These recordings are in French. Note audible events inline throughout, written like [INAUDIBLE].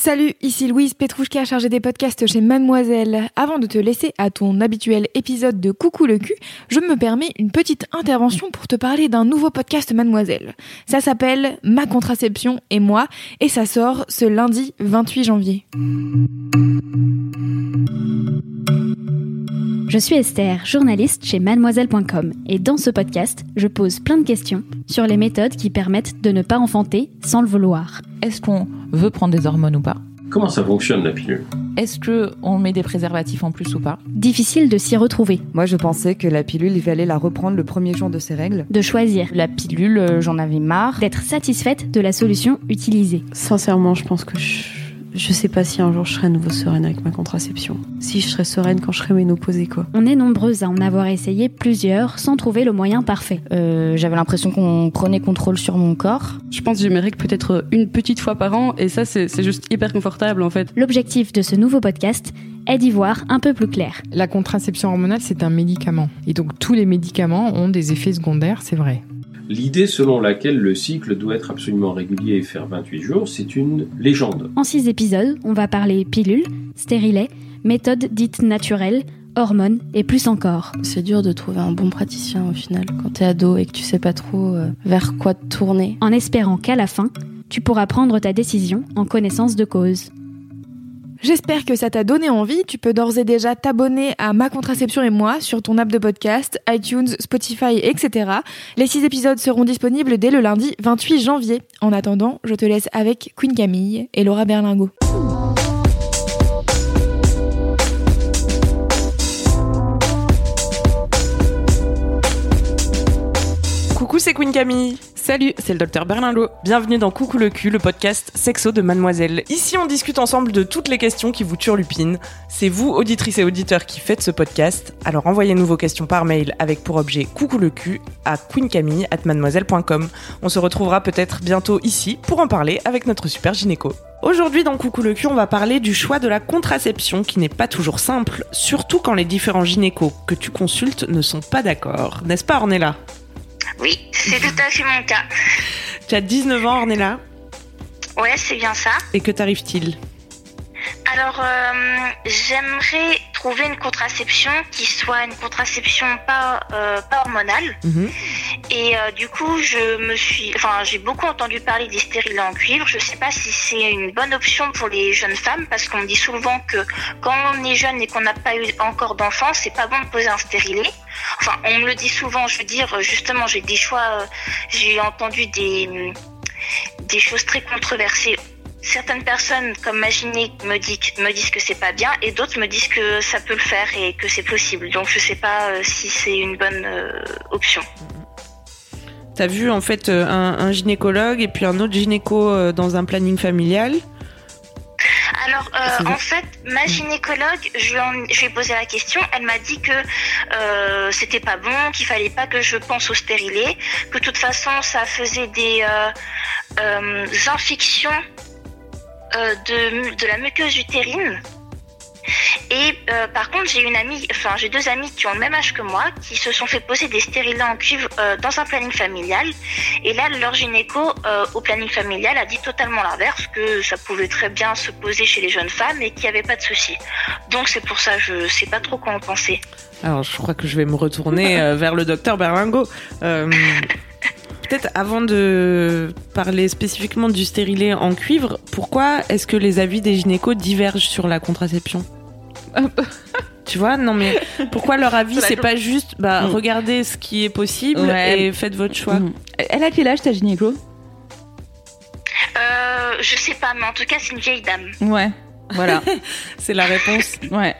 Salut, ici Louise Petrouchka, chargée des podcasts chez Mademoiselle. Avant de te laisser à ton habituel épisode de Coucou le cul, je me permets une petite intervention pour te parler d'un nouveau podcast Mademoiselle. Ça s'appelle Ma contraception et moi, et ça sort ce lundi 28 janvier. Je suis Esther, journaliste chez mademoiselle.com et dans ce podcast, je pose plein de questions sur les méthodes qui permettent de ne pas enfanter sans le vouloir. Est-ce qu'on veut prendre des hormones ou pas? Comment ça fonctionne la pilule? Est-ce que on met des préservatifs en plus ou pas? Difficile de s'y retrouver, Moi, je pensais que la pilule, il fallait la reprendre le premier jour de ses règles. de choisir, La pilule, euh, j'en avais marre. d'être satisfaite de la solution utilisée. Sincèrement, je pense que je, je sais pas si un jour je serai à nouveau sereine avec ma contraception. Si je serai sereine quand je serai ménopausée, quoi. On est nombreuses à en avoir essayé plusieurs sans trouver le moyen parfait. Euh, J'avais l'impression qu'on prenait contrôle sur mon corps. Je pense que j'ai mes règles peut-être une petite fois par an et ça c'est c'est juste hyper confortable en fait. L'objectif de ce nouveau podcast est d'y voir un peu plus clair. La contraception hormonale, c'est un médicament. Et donc tous les médicaments ont des effets secondaires, c'est vrai. L'idée selon laquelle le cycle doit être absolument régulier et faire 28 jours, c'est une légende. En six épisodes, on va parler pilules, stérilets, méthodes dites naturelles, hormones et plus encore. C'est dur de trouver un bon praticien au final quand t'es ado et que tu sais pas trop euh, vers quoi te tourner. En espérant qu'à la fin, tu pourras prendre ta décision en connaissance de cause. J'espère que ça t'a donné envie. Tu peux d'ores et déjà t'abonner à Ma Contraception et moi sur ton app de podcast, iTunes, Spotify, etc. Les six épisodes seront disponibles dès le lundi 28 janvier. En attendant, je te laisse avec Queen Camille et Laura Berlingo. Coucou, c'est Queen Camille. Salut, c'est le docteur Berlingo. Bienvenue dans Coucou le cul, le podcast sexo de Mademoiselle. Ici, on discute ensemble de toutes les questions qui vous turlupinent. C'est vous, auditrices et auditeurs, qui faites ce podcast. Alors envoyez-nous vos questions par mail avec pour objet Coucou le cul à queencamille@mademoiselle.com. On se retrouvera peut-être bientôt ici pour en parler avec notre super gynéco. Aujourd'hui dans Coucou le cul, on va parler du choix de la contraception qui n'est pas toujours simple, surtout quand les différents gynécos que tu consultes ne sont pas d'accord. N'est-ce pas Ornella? Oui, c'est tout à fait mon cas. Tu as 19 ans Ornella Ouais, c'est bien ça. et que t'arrive-t-il? Alors, euh, j'aimerais trouver une contraception qui soit une contraception pas, euh, pas hormonale. Mhm. Et euh, du coup, je me suis, enfin, j'ai beaucoup entendu parler des stérilets en cuivre. Je sais pas si c'est une bonne option pour les jeunes femmes parce qu'on me dit souvent que quand on est jeune et qu'on n'a pas eu encore d'enfant, c'est pas bon de poser un stérilet. Enfin, on me le dit souvent. Je veux dire, justement, j'ai des choix. j'ai entendu des des choses très controversées. Certaines personnes, comme ma gyné, me, dit, me disent que c'est pas bien, et d'autres me disent que ça peut le faire et que c'est possible. Donc je sais pas euh, si c'est une bonne euh, option. T'as vu en fait euh, un, un gynécologue et puis un autre gynéco dans un planning familial? Alors, euh, en fait, ma gynécologue, je lui, en- je lui ai posé la question. Elle m'a dit que euh, c'était pas bon, qu'il fallait pas que je pense au stérilet, que de toute façon, ça faisait des euh, infections de, mu- de la muqueuse utérine. Et euh, par contre, j'ai une amie, enfin j'ai deux amies qui ont le même âge que moi, qui se sont fait poser des stérilets en cuivre euh, dans un planning familial. Et là, leur gynéco euh, au planning familial a dit totalement l'inverse, que ça pouvait très bien se poser chez les jeunes femmes et qu'il n'y avait pas de souci. Donc c'est pour ça, je sais pas trop quoi en penser. Alors je crois que je vais me retourner euh, vers le docteur Berlingo. Peut-être avant de parler spécifiquement du stérilet en cuivre, pourquoi est-ce que les avis des gynécos divergent sur la contraception? [LAUGHS] Tu vois, non mais pourquoi leur avis c'est pas juste bah Mm. regardez ce qui est possible Ouais. et faites votre choix. Mhm. Elle a quel âge ta gynéco? Euh, je sais pas, mais en tout cas c'est une vieille dame. Ouais, voilà, [LAUGHS] C'est la réponse. ouais.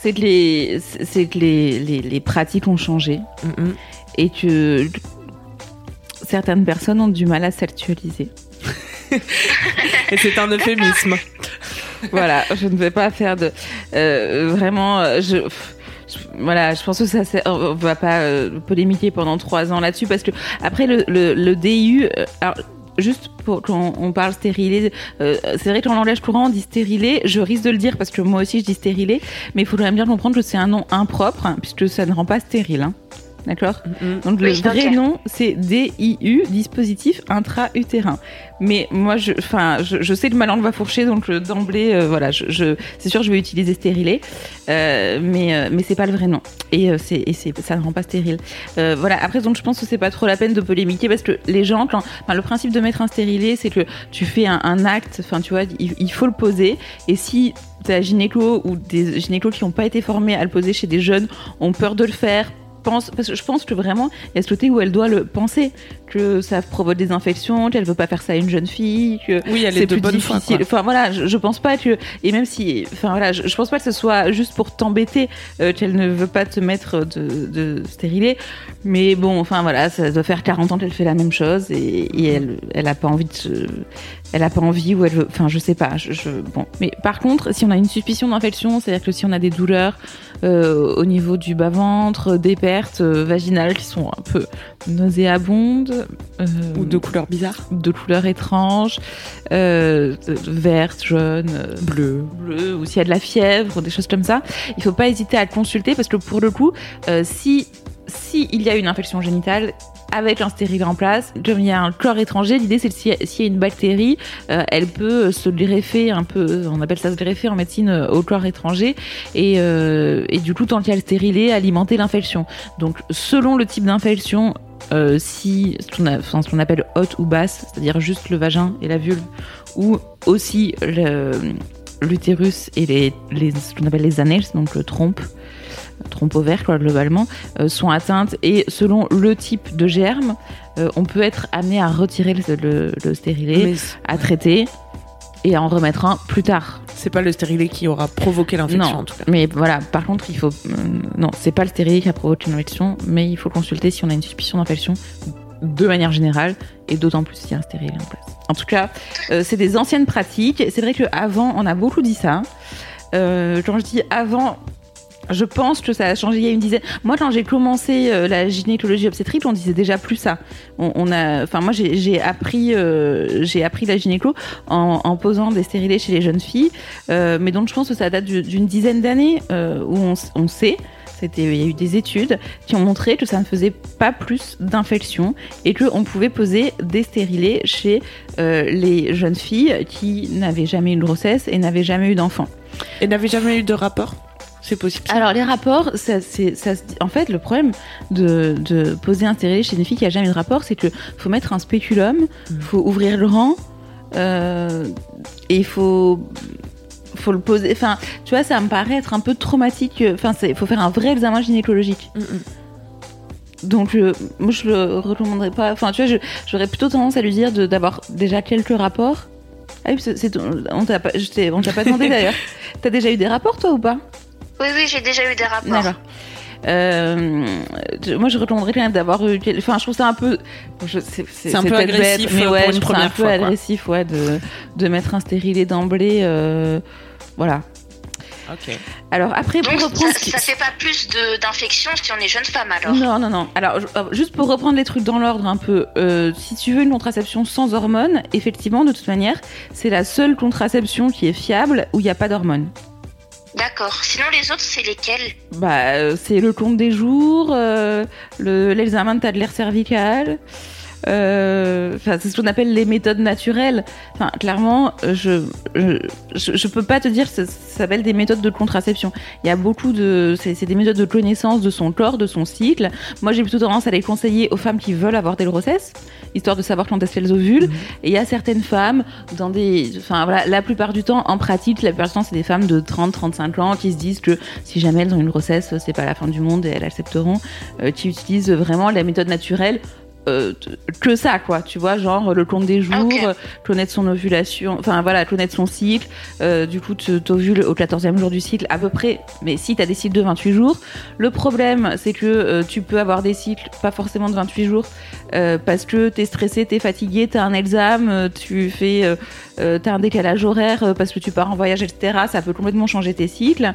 C'est que les, c'est que les, les, les pratiques ont changé Mhm. et que certaines personnes ont du mal à s'actualiser. [LAUGHS] Et c'est un euphémisme. voilà, je ne vais pas faire de euh, vraiment. euh, Je, voilà, je pense que ça, on va pas euh, polémiquer pendant trois ans là-dessus parce que après le, le, le DIU, euh, alors juste pour quand on parle stérilé, euh, c'est vrai que dans le langage courant on dit stérilé, je risque de le dire parce que moi aussi je dis stérilé, mais il faudrait bien comprendre que c'est un nom impropre hein, puisque ça ne rend pas stérile. hein. D'accord Mhm. Donc le vrai nom, c'est DIU, dispositif intra-utérin. Mais moi, je, enfin, je, je sais que ma langue va fourcher, donc euh, d'emblée, euh, voilà, je, je- c'est sûr, je vais utiliser stérilé, euh, mais euh, mais c'est pas le vrai nom. Et euh, c'est ça ne rend pas stérile. Euh, voilà. Après, donc je pense que c'est pas trop la peine de polémiquer parce que les gens, quand, le principe de mettre un stérilé, c'est que tu fais un, un acte, enfin, tu vois, il, il faut le poser. Et si t'as un gynéco ou des gynécos qui n'ont pas été formés à le poser chez des jeunes ont peur de le faire pense parce que je pense que vraiment il y a ce côté où elle doit le penser que ça provoque des infections qu'elle veut pas faire ça à une jeune fille que Oui, c'est est de plus difficile. enfin voilà je, je pense pas que et même si enfin voilà je, je pense pas que ce soit juste pour t'embêter euh, qu'elle ne veut pas te mettre de, de stérilet. Mais bon enfin voilà ça doit faire 40 ans qu'elle fait la même chose et, et elle elle a pas envie de se- elle a pas envie ou elle veut enfin je sais pas je, je- bon mais par contre si on a une suspicion d'infection c'est à dire que si on a des douleurs euh, au niveau du bas ventre des pertes euh, vaginales qui sont un peu nauséabondes euh, Ou de couleurs bizarres. de couleurs étranges, verte, jaune, Bleu. bleu, ou s'il y a de la fièvre, des choses comme ça, il faut pas hésiter à le consulter parce que pour le coup, euh, si si il y a une infection génitale avec un stérilet en place, comme il y a un corps étranger, l'idée c'est que s'il y a- s'il une bactérie, euh, elle peut se greffer un peu, on appelle ça se greffer en médecine euh, au corps étranger, et, euh, du coup tant qu'il y a le stérilet, alimenter l'infection. Donc selon le type d'infection, euh, si ce qu'on appelle haute ou basse, c'est-à-dire juste le vagin et la vulve, ou aussi l'utérus et les, ce qu'on appelle les annales, donc le trompe, trompe ovaire quoi, globalement, euh, sont atteintes et selon le type de germe, euh, on peut être amené à retirer le, le, le stérilet, Mais à traiter et à en remettre un plus tard. c'est pas le stérilet qui aura provoqué l'infection Non, en tout cas. mais voilà, par contre, il faut. euh, non, c'est pas le stérilet qui a provoqué une infection, mais il faut consulter si on a une suspicion d'infection de manière générale, et d'autant plus s'il y a un stérilet en place. En tout cas, euh, c'est des anciennes pratiques. C'est vrai qu'avant, on a beaucoup dit ça. Euh, quand je dis avant, je pense que ça a changé il y a une dizaine. Moi, quand j'ai commencé euh, la gynécologie obstétrique, on disait déjà plus ça. On, on enfin, moi, j'ai appris, euh, j'ai appris la gynéco en, posant des stérilés chez les jeunes filles. Euh, mais donc, je pense que ça date du- d'une dizaine d'années où on, on sait. C'était, il y a eu des études qui ont montré que ça ne faisait pas plus d'infections et qu'on pouvait poser des stérilés chez les jeunes filles qui n'avaient jamais eu de grossesse et n'avaient jamais eu d'enfant. Et n'avait jamais eu de rapport? C'est possible. ça Alors les rapports, ça, c'est, ça, en fait, le problème de, de poser un stérilet chez une fille qui a jamais eu de rapport, c'est que faut mettre un spéculum, Mm. faut ouvrir le rang, euh, et il faut faut le poser. Enfin, tu vois, ça me paraît être un peu traumatique. Enfin, il faut faire un vrai examen gynécologique. Mm, mm. Donc, euh, moi, je le recommanderais pas. Enfin, tu vois, j'aurais plutôt tendance à lui dire d'avoir déjà quelques rapports. Ah oui, c'est, c'est- on t'a pas, je t'ai- on t'a pas demandé [LAUGHS] d'ailleurs. T'as déjà eu des rapports, toi, ou pas? Oui, oui, j'ai déjà eu des rapports. D'accord. Euh, moi, je recommanderais quand même d'avoir eu. Enfin, je trouve ça un peu. C'est un peu agressif, mais ouais, pour une je trouve ça un peu fois, quoi. agressif, ouais, de, de mettre un stérilet d'emblée. euh, voilà. Ok. Alors après, pour Donc, reprendre. ça, ça fait pas plus de- d'infections si on est jeune femme alors Non, non, non. Alors, euh, juste pour reprendre les trucs dans l'ordre un peu, euh, si tu veux une contraception sans hormones, effectivement, de toute manière, c'est la seule contraception qui est fiable où il n'y a pas d'hormones. D'accord. Sinon, les autres, c'est lesquels? Bah, euh, c'est le compte des jours, euh, le- l'examen de tas de l'air cervical. Euh, Enfin, c'est ce qu'on appelle les méthodes naturelles. Enfin, clairement, je, je, je, peux pas te dire que ça, ça s'appelle des méthodes de contraception. Il y a beaucoup de, c'est des méthodes de connaissance de son corps, de son cycle. Moi, j'ai plutôt tendance à les conseiller aux femmes qui veulent avoir des grossesses, histoire de savoir quand est-ce qu'elles ovulent. Et il y a certaines femmes dans des, enfin voilà, la plupart du temps, en pratique, la plupart du temps, c'est des femmes de 30, 35 ans qui se disent que si jamais elles ont une grossesse, c'est pas la fin du monde et elles accepteront, euh, qui utilisent vraiment la méthode naturelle. Euh, que ça quoi tu vois genre le compte des jours Ok. euh, connaître son ovulation enfin voilà connaître son cycle euh, du coup tu t'ovules au 14e jour du cycle à peu près mais si t'as des cycles de 28 jours le problème c'est que euh, tu peux avoir des cycles pas forcément de 28 jours parce que t'es stressé t'es fatigué t'as un examen tu fais t'as un décalage horaire parce que tu pars en voyage, etc. Ça peut complètement changer tes cycles.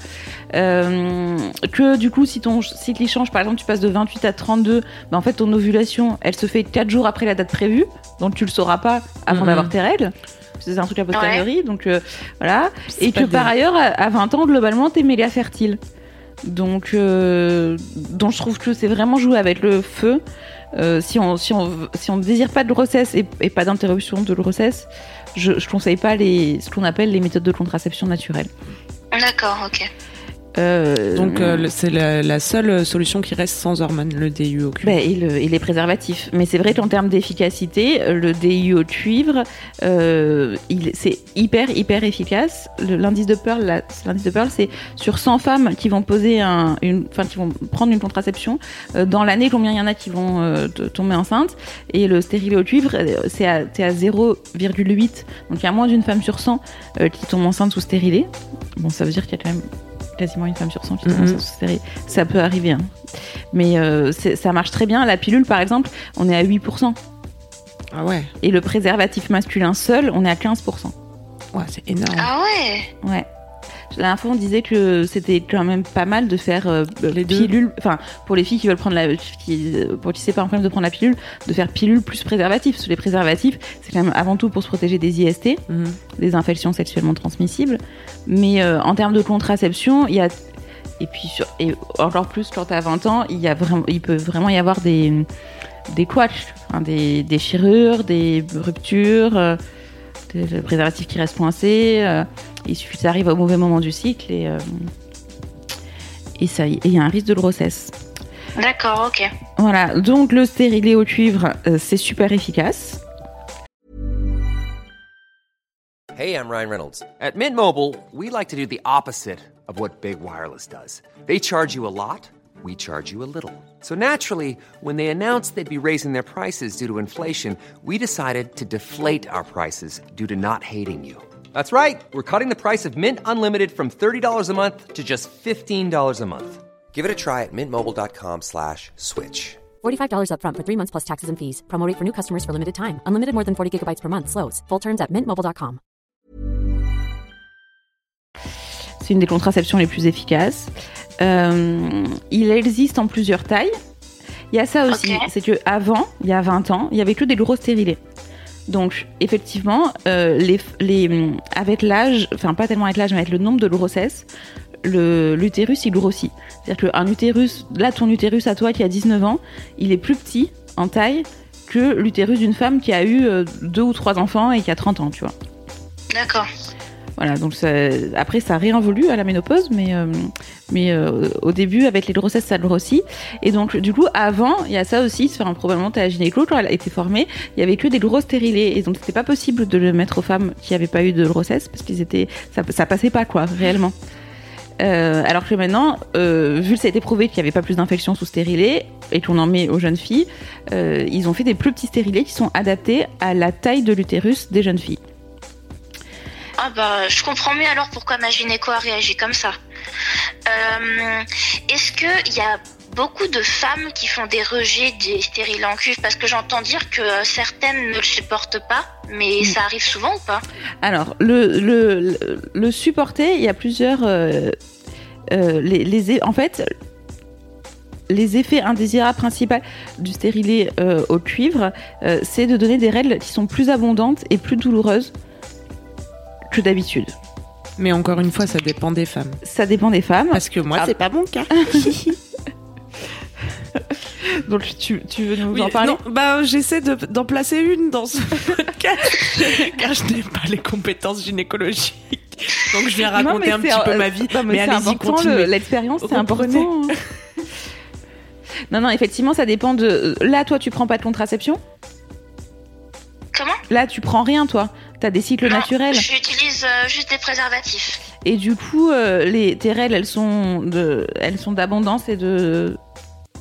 Que du coup, si ton cycle il change, par exemple, tu passes de 28 à 32, bah, en fait, ton ovulation, elle se fait 4 jours après la date prévue, donc tu le sauras pas avant Mhm. d'avoir tes règles. C'est un truc a posteriori, donc euh, voilà. Et que par ailleurs, à- à 20 ans, globalement, t'es méga fertile. Donc, euh, donc je trouve que c'est vraiment jouer avec le feu. Euh, si on si on si on ne désire pas de grossesse et, et pas d'interruption de grossesse, je je conseille pas les ce qu'on appelle les méthodes de contraception naturelle. D'accord, ok. Euh, Donc euh, le- c'est la, la seule solution qui reste sans hormones, le au cuivre. Ben, et, le- et les préservatifs. Mais c'est vrai qu'en termes d'efficacité, euh, le DIU au cuivre, euh, c'est hyper, hyper efficace. L'indice de Pearl, la- l'indice de Pearl, c'est sur 100 femmes qui vont poser un, une, enfin, qui vont prendre une contraception. euh, dans l'année, combien il y en a qui vont euh, tomber enceinte Et le stérilet au cuivre, euh, c'est à, à 0,8. Donc il y a moins d'une femme sur 100 euh, qui tombe enceinte sous stérilet. Bon, ça veut dire qu'il y a quand même quasiment une femme sur 100 qui sous stérilet. Ça peut arriver, hein. Mais euh, c'est- ça marche très bien. La pilule, par exemple, on est à 8%. Ah ouais, Et le préservatif masculin seul, on est à 15%. ouais c'est énorme. Ah ouais Ouais. La fois, on disait que c'était quand même pas mal de faire euh, Les pilule, enfin pour les filles qui veulent prendre la, qui, pour qui c'est pas un problème de prendre la pilule, de faire pilule plus préservatif. Parce que les préservatifs, c'est quand même avant tout pour se protéger des IST, Mhm. des infections sexuellement transmissibles. Mais euh, en termes de contraception, il y a et puis sur- et encore plus quand t'as 20 ans, il y a vraiment, il peut vraiment y avoir des des couacs, hein, des déchirures, des ruptures, euh, des des préservatifs qui restent coincés. Il suffit que ça arrive au mauvais moment du cycle et euh, et ça y- il y a un risque de grossesse. D'accord, ok. Voilà, donc le stérilet au cuivre, euh, c'est super efficace. Hey, I'm Ryan Reynolds. At Mint Mobile, we like to do the opposite of what Big Wireless does. They charge you a lot, we charge you a little. So naturally, when they announced they'd be raising their prices due to inflation, we decided to deflate our prices due to not hating you. That's right. We're cutting the price of Mint Unlimited from $30 a month to just $15 a month. Give it a try at mintmobile.com slash switch. $45 upfront for three months plus taxes and fees. Promo rate for new customers for limited time. Unlimited more than 40 gigabytes per month. Slows. Full terms at mintmobile.com. C'est une des contraceptions les plus efficaces. Euh, il existe en plusieurs tailles. Il y a ça aussi, Ok. c'est que avant, il y a 20 ans, il y avait que des gros stérilés. Donc effectivement, euh, les, les, avec l'âge, enfin pas tellement avec l'âge, mais avec le nombre de grossesses, l'utérus il grossit. C'est-à-dire qu'un utérus, là ton utérus à toi qui a 19 ans, il est plus petit en taille que l'utérus d'une femme qui a eu euh, deux ou trois enfants et qui a 30 ans, tu vois. D'accord. Voilà, donc ça- après ça réinvolue à la ménopause, mais, euh, mais euh, au début avec les grossesses ça grossit. Et donc du coup avant, il y a ça aussi, enfin, probablement t'as la gynéco quand elle a été formée, il y avait que des gros stérilés et donc c'était pas possible de le mettre aux femmes qui avaient pas eu de grossesse parce qu'ils étaient, ça, ça passait pas quoi réellement. Euh, alors que maintenant, vu que ça a été prouvé qu'il n'y avait pas plus d'infections sous stérilet et qu'on en met aux jeunes filles, ils ont fait des plus petits stérilés qui sont adaptés à la taille de l'utérus des jeunes filles. Ah bah, je comprends mieux alors pourquoi ma gynéco a réagi comme ça. Euh, Est-ce qu'il y a beaucoup de femmes qui font des rejets des stériles en cuivre Parce que j'entends dire que euh, certaines ne le supportent pas, mais ça arrive souvent ou pas? Alors, le, le, le, le supporter, il y a plusieurs. euh, euh, les, les, en fait, les effets indésirables principaux du stérilet euh, au cuivre, euh, c'est de donner des règles qui sont plus abondantes et plus douloureuses que d'habitude. Mais encore une fois, ça dépend des femmes. Ça dépend des femmes. Parce que moi, Ah. c'est pas mon cas. [LAUGHS] Donc, tu, tu veux nous Oui, en parler? non, bah, j'essaie de- d'en placer une dans ce [LAUGHS] podcast, car je n'ai pas les compétences gynécologiques. Donc je viens raconter un petit peu euh, ma vie. non, mais mais c'est allez-y, l'expérience, c'est important. [LAUGHS] non, non, effectivement, ça dépend de. Là, toi, tu prends pas de contraception? Comment? Là, tu prends rien, toi. T'as des cycles Non, naturels. J'utilise euh, juste des préservatifs. Et du coup, euh, les, tes règles, elles sont de, elles sont d'abondance et de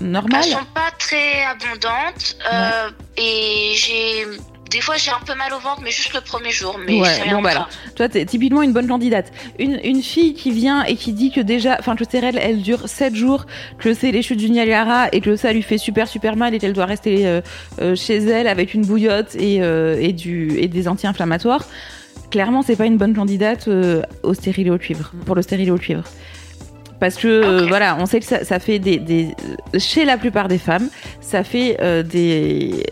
normal. Elles sont pas très abondantes euh, et j'ai des fois j'ai un peu mal au ventre, mais juste le premier jour. Mais Ouais, rien bon bah alors, toi t'es typiquement une bonne candidate. Une, une fille qui vient et qui dit que déjà, enfin que ses règles elles durent 7 jours, que c'est les chutes du Niagara et que ça lui fait super super mal et qu'elle doit rester euh, euh, chez elle avec une bouillotte et, euh, et, du, et des anti-inflammatoires, clairement c'est pas une bonne candidate euh, au stérilet au cuivre, pour le stérilet au cuivre. Parce que euh, voilà, on sait que ça, ça fait des, des- chez la plupart des femmes, ça fait euh, des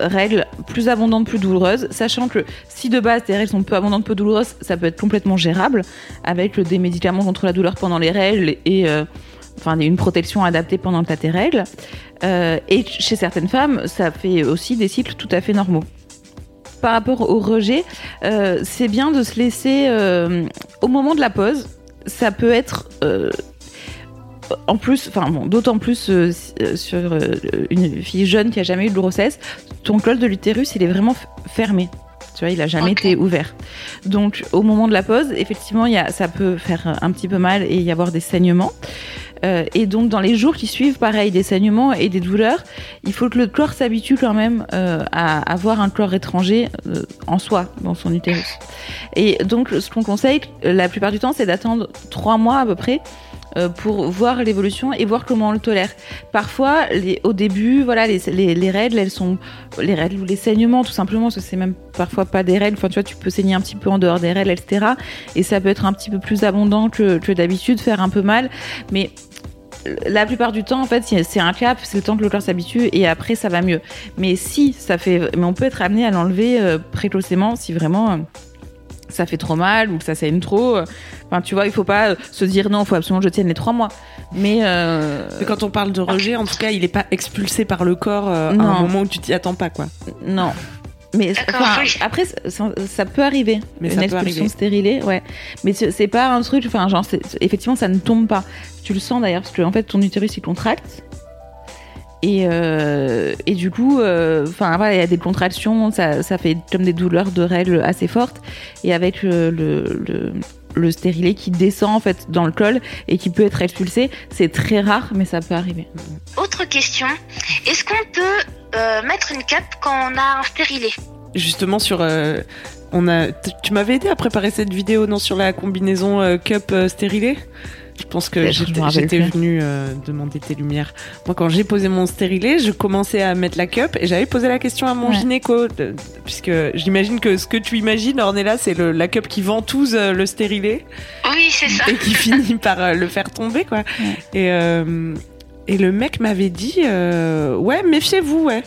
règles plus abondantes, plus douloureuses, sachant que si de base tes règles sont peu abondantes, peu douloureuses, ça peut être complètement gérable avec des médicaments contre la douleur pendant les règles et euh, enfin une protection adaptée pendant que tu as tes règles. Euh, et chez certaines femmes, ça fait aussi des cycles tout à fait normaux. Par rapport au rejet, euh, c'est bien de se laisser euh, au moment de la pause. Ça peut être euh, en plus, enfin bon, d'autant plus sur une fille jeune qui a jamais eu de grossesse, ton col de l'utérus il est vraiment fermé. Tu vois, il a jamais été ouvert. Donc, au moment de la pause, effectivement, y a, ça peut faire un petit peu mal et y avoir des saignements. Euh, et donc, dans les jours qui suivent, pareil, des saignements et des douleurs, il faut que le corps s'habitue quand même euh, à avoir un corps étranger euh, en soi, dans son utérus. Et donc, ce qu'on conseille, la plupart du temps, c'est d'attendre trois mois à peu près euh, pour voir l'évolution et voir comment on le tolère. Parfois, les, au début, voilà, les, les, les règles, elles sont les règles ou les saignements, tout simplement, parce que c'est même parfois pas des règles. Enfin, tu vois, tu peux saigner un petit peu en dehors des règles, etc. Et ça peut être un petit peu plus abondant que, que d'habitude, faire un peu mal, mais la plupart du temps, en fait, c'est un cap, c'est le temps que le corps s'habitue et après ça va mieux. Mais si ça fait, mais on peut être amené à l'enlever euh, précocement si vraiment euh, ça fait trop mal ou que ça saigne trop. Enfin, tu vois, il faut pas se dire non, il faut absolument que je tienne les trois mois. Mais, euh, Mais quand on parle de rejet, en tout cas, il est pas expulsé par le corps euh, à un moment où tu t'y attends pas, quoi. Non. Mais D'accord, enfin, oui. après, ça, ça peut arriver. Mais une expulsion arriver. stérilée, ouais. Mais c'est pas un truc, enfin, genre, effectivement, ça ne tombe pas. Tu le sens d'ailleurs, parce que en fait, ton utérus il contracte. Et, euh, et du coup, euh, enfin voilà, il y a des contractions, ça, ça fait comme des douleurs de règles assez fortes. Et avec le, le, le stérilet qui descend en fait dans le col et qui peut être expulsé, c'est très rare, mais ça peut arriver. Autre question, est-ce qu'on peut euh, mettre une cape quand on a un stérilet? Justement, sur. euh, on a, t- tu m'avais aidé à préparer cette vidéo, non, sur la combinaison euh, cup euh, stérilé Je pense que j'étais venue euh, demander tes lumières. Moi, quand j'ai posé mon stérilet, je commençais à mettre la cup et j'avais posé la question à mon Ouais. gynéco, de- puisque j'imagine que ce que tu imagines, Ornella, c'est la cup qui ventouse euh, le stérilet Oui, c'est ça. et qui [LAUGHS] finit par euh, le faire tomber, quoi. Et, euh, et le mec m'avait dit, euh, ouais, méfiez-vous, ouais.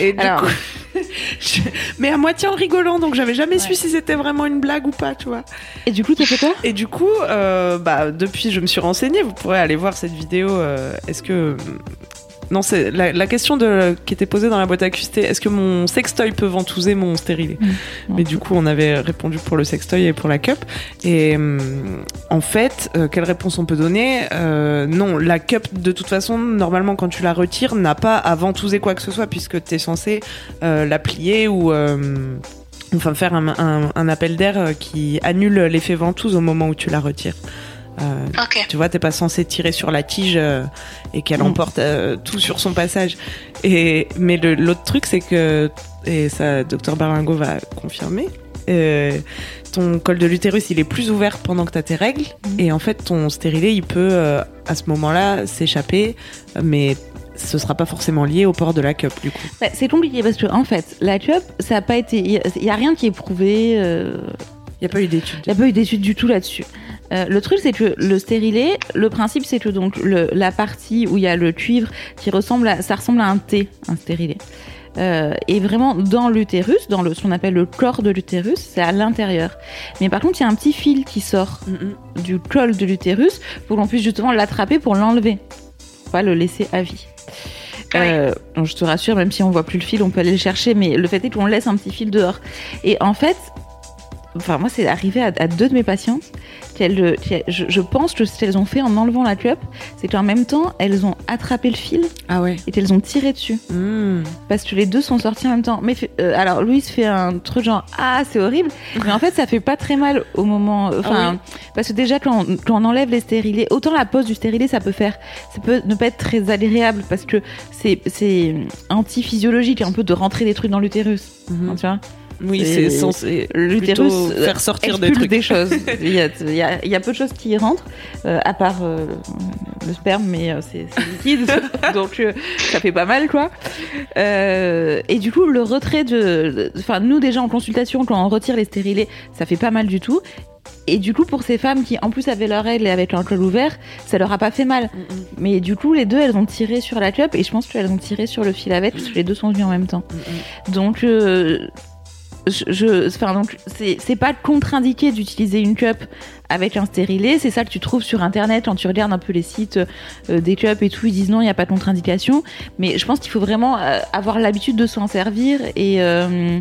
Et du Alors- coup, [LAUGHS] je- mais à moitié en rigolant, donc j'avais jamais su si c'était vraiment une blague ou pas, tu vois. Et du coup, t'as fait quoi? Et du coup, euh, bah, depuis, je me suis renseignée. Vous pourrez aller voir cette vidéo. euh, est-ce que non, c'est la, la question de, qui était posée dans la boîte à QST. Est-ce que mon sextoy peut ventouser mon stérilet Mais du coup, on avait répondu pour le sextoy et pour la cup. Et hum, en fait, euh, quelle réponse on peut donner? Euh, Non, la cup, de toute façon, normalement, quand tu la retires, n'a pas à ventouser quoi que ce soit, puisque tu es censé euh, la plier ou enfin faire un, un- un appel d'air qui annule l'effet ventouse au moment où tu la retires. Euh. Tu vois, t'es pas censé tirer sur la tige euh, et qu'elle Mm. emporte euh, tout sur son passage. Et mais l'autre truc, c'est que et ça, docteur Baringo va confirmer. ton col de l'utérus, il est plus ouvert pendant que tu as tes règles. Et en fait, ton stérilet, il peut, à ce moment-là, s'échapper. Mais ce sera pas forcément lié au port de la cup, du coup. Bah, c'est compliqué parce que en fait, la cup, ça a pas été, il y, y a rien qui est prouvé. Il n'y a pas eu d'études. Il n'y a pas eu d'études du tout là-dessus. Euh, le truc, c'est que le stérilet, le principe, c'est que donc le, la partie où il y a le cuivre qui ressemble à, ça ressemble à un T, un stérilet. Euh, et vraiment dans l'utérus, dans le, ce qu'on appelle le corps de l'utérus, c'est à l'intérieur. Mais par contre, il y a un petit fil qui sort du col de l'utérus pour qu'on puisse justement l'attraper pour l'enlever, pas le laisser à vie. Euh, je te rassure, même si on voit plus le fil, on peut aller le chercher, mais le fait est qu'on laisse un petit fil dehors. Et en fait, enfin moi c'est arrivé à, à deux de mes patientes qu'elles, le- qu'elles- je, je pense que ce qu'elles ont fait en enlevant la cup, c'est qu'en même temps elles ont attrapé le fil Ah ouais. et qu'elles ont tiré dessus parce que les deux sont sortis en même temps. Mais euh, alors Louise fait un truc genre ah c'est horrible, mais en fait ça fait pas très mal au moment, enfin Ah parce que déjà quand on, quand on enlève les stérilés, autant la pose du stérilet ça peut faire, ça peut ne pas être très agréable parce que c'est c'est anti-physiologique un peu de rentrer des trucs dans l'utérus, Hein, tu vois? Oui, c'est censé l'utérus euh, faire sortir des trucs. des choses. [LAUGHS] il, y a, il, y a, il y a peu de choses qui y rentrent, euh, à part euh, le sperme, mais euh, c'est liquide, [LAUGHS] donc ça fait pas mal, quoi. Et du coup, le retrait de, enfin nous déjà en consultation, quand on retire les stérilés, ça fait pas mal du tout. et du coup, pour ces femmes qui, en plus, avaient leur règle et avec leur col ouvert, ça leur a pas fait mal. Mais du coup, les deux, elles ont tiré sur la cup et je pense qu'elles ont tiré sur le fil avec parce que les deux sont venus en même temps. Donc, euh, je, enfin, donc, c'est c'est pas contre-indiqué d'utiliser une cup avec un stérilet. C'est ça que tu trouves sur internet quand tu regardes un peu les sites euh, des cups et tout. Ils disent non, il n'y a pas de contre-indication. Mais je pense qu'il faut vraiment euh, avoir l'habitude de s'en servir et. euh,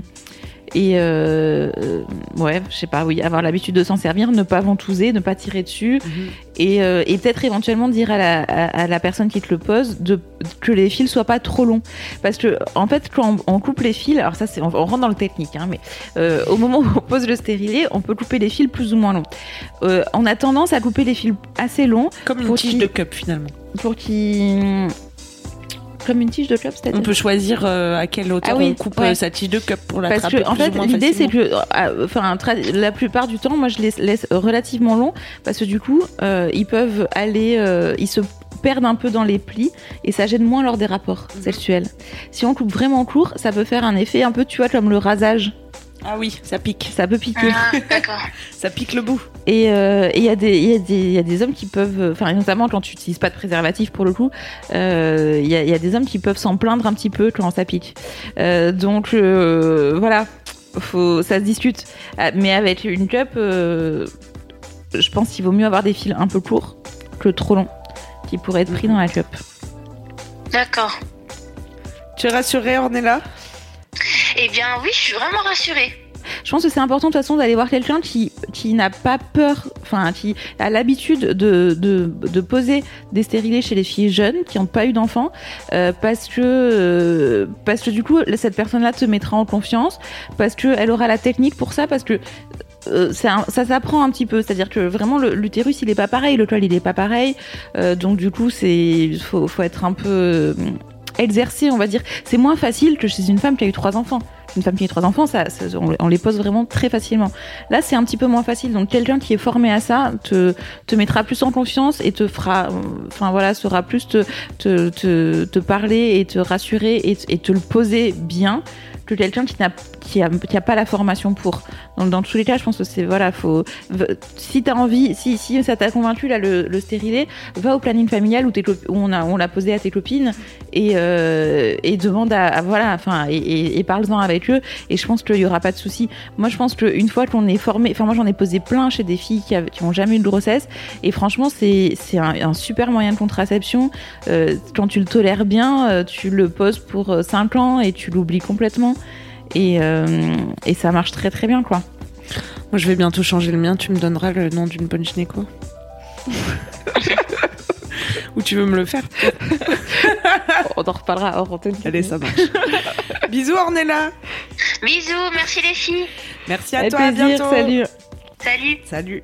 et euh, euh, ouais, je sais pas, oui, avoir l'habitude de s'en servir, ne pas ventouser, ne pas tirer dessus, et, euh, et peut-être éventuellement dire à la, à, à la personne qui te le pose de, que les fils soient pas trop longs. Parce que, en fait, quand on, on coupe les fils, alors ça, c'est, on, on rentre dans le technique, hein, mais euh, au moment où on pose le stérilet, on peut couper les fils plus ou moins longs. On a tendance à couper les fils assez longs. Comme une tige de cup finalement. Pour qu'ils. Comme une tige de cup, c'est-à-dire On peut choisir euh, à quelle hauteur Ah oui, on coupe ouais. euh, sa tige de cup pour Parce l'attraper que en fait, l'idée c'est que, euh, enfin, la plupart du temps, moi je les laisse relativement longs parce que du coup, euh, ils peuvent aller, ils se perdent un peu dans les plis et ça gêne moins lors des rapports Mhm. sexuels. Si on coupe vraiment court, ça peut faire un effet un peu, tu vois, comme le rasage. Ah oui, ça pique. Ça peut piquer. Ah, d'accord. [LAUGHS] Ça pique le bout. Et euh, il y, a des- il y, a des- il y a des hommes qui peuvent, euh, enfin notamment quand tu n'utilises pas de préservatif pour le coup, euh, il y, a, il y a des hommes qui peuvent s'en plaindre un petit peu quand ça pique. Euh, donc euh, voilà, faut, ça se discute. Ah, Mais avec une cup, euh, je pense qu'il vaut mieux avoir des fils un peu courts que trop longs, qui pourraient être pris dans la cup. D'accord. Tu es rassurée, Ornella? Eh bien, oui, je suis vraiment rassurée. Je pense que c'est important de toute façon d'aller voir quelqu'un qui, n'a pas peur, enfin qui a l'habitude de, poser des stérilés chez les filles jeunes qui n'ont pas eu d'enfants, euh, parce que euh, parce que du coup cette personne-là te mettra en confiance, parce que elle aura la technique pour ça, parce que euh, ça s'apprend un petit peu, c'est-à-dire que vraiment l'utérus il est pas pareil, le col il est pas pareil, donc du coup c'est faut être un peu exercé, on va dire. C'est moins facile que chez une femme qui a eu trois enfants. Une femme qui a trois enfants, ça, ça- on, les pose vraiment très facilement. Là, c'est un petit peu moins facile. Donc, quelqu'un qui est formé à ça te, te mettra plus en confiance et te fera, enfin voilà, saura plus te, te, te, te parler et te rassurer et, et te le poser bien que quelqu'un qui n'a qui a, qui a pas la formation pour. Dans tous les cas, je pense que c'est voilà, faut si t'as envie, si, si ça t'a convaincu là le, le va au planning familial où, où on a on l'a posé à tes copines et, euh, et demande à, voilà, enfin et, parle-en avec eux. Et je pense qu'il y aura pas de souci. Moi, je pense qu'une fois qu'on est formé, enfin moi j'en ai posé plein chez des filles qui, qui ont jamais eu de grossesse et franchement c'est c'est un, super moyen de contraception. Euh, quand tu le tolères bien, euh, tu le poses pour 5 ans et tu l'oublies complètement. Et, et ça marche très très bien quoi. Moi, je vais bientôt changer le mien. Tu me donneras le nom d'une bonne gynéco [LAUGHS] Ou tu veux me le faire On en reparlera hors antenne. Allez, ça marche. Bisous, Ornella. Bisous, merci les filles. Merci à Avec toi. à plaisir, bientôt. salut. Salut. Salut.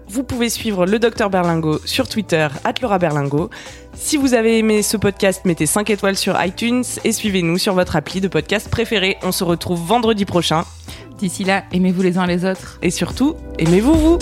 Vous pouvez suivre le docteur Berlingo sur Twitter Laura Berlingo. Si vous avez aimé ce podcast, mettez 5 étoiles sur iTunes et suivez-nous sur votre appli de podcast préféré. On se retrouve vendredi prochain. D'ici là, aimez-vous les uns les autres. Et surtout, aimez-vous vous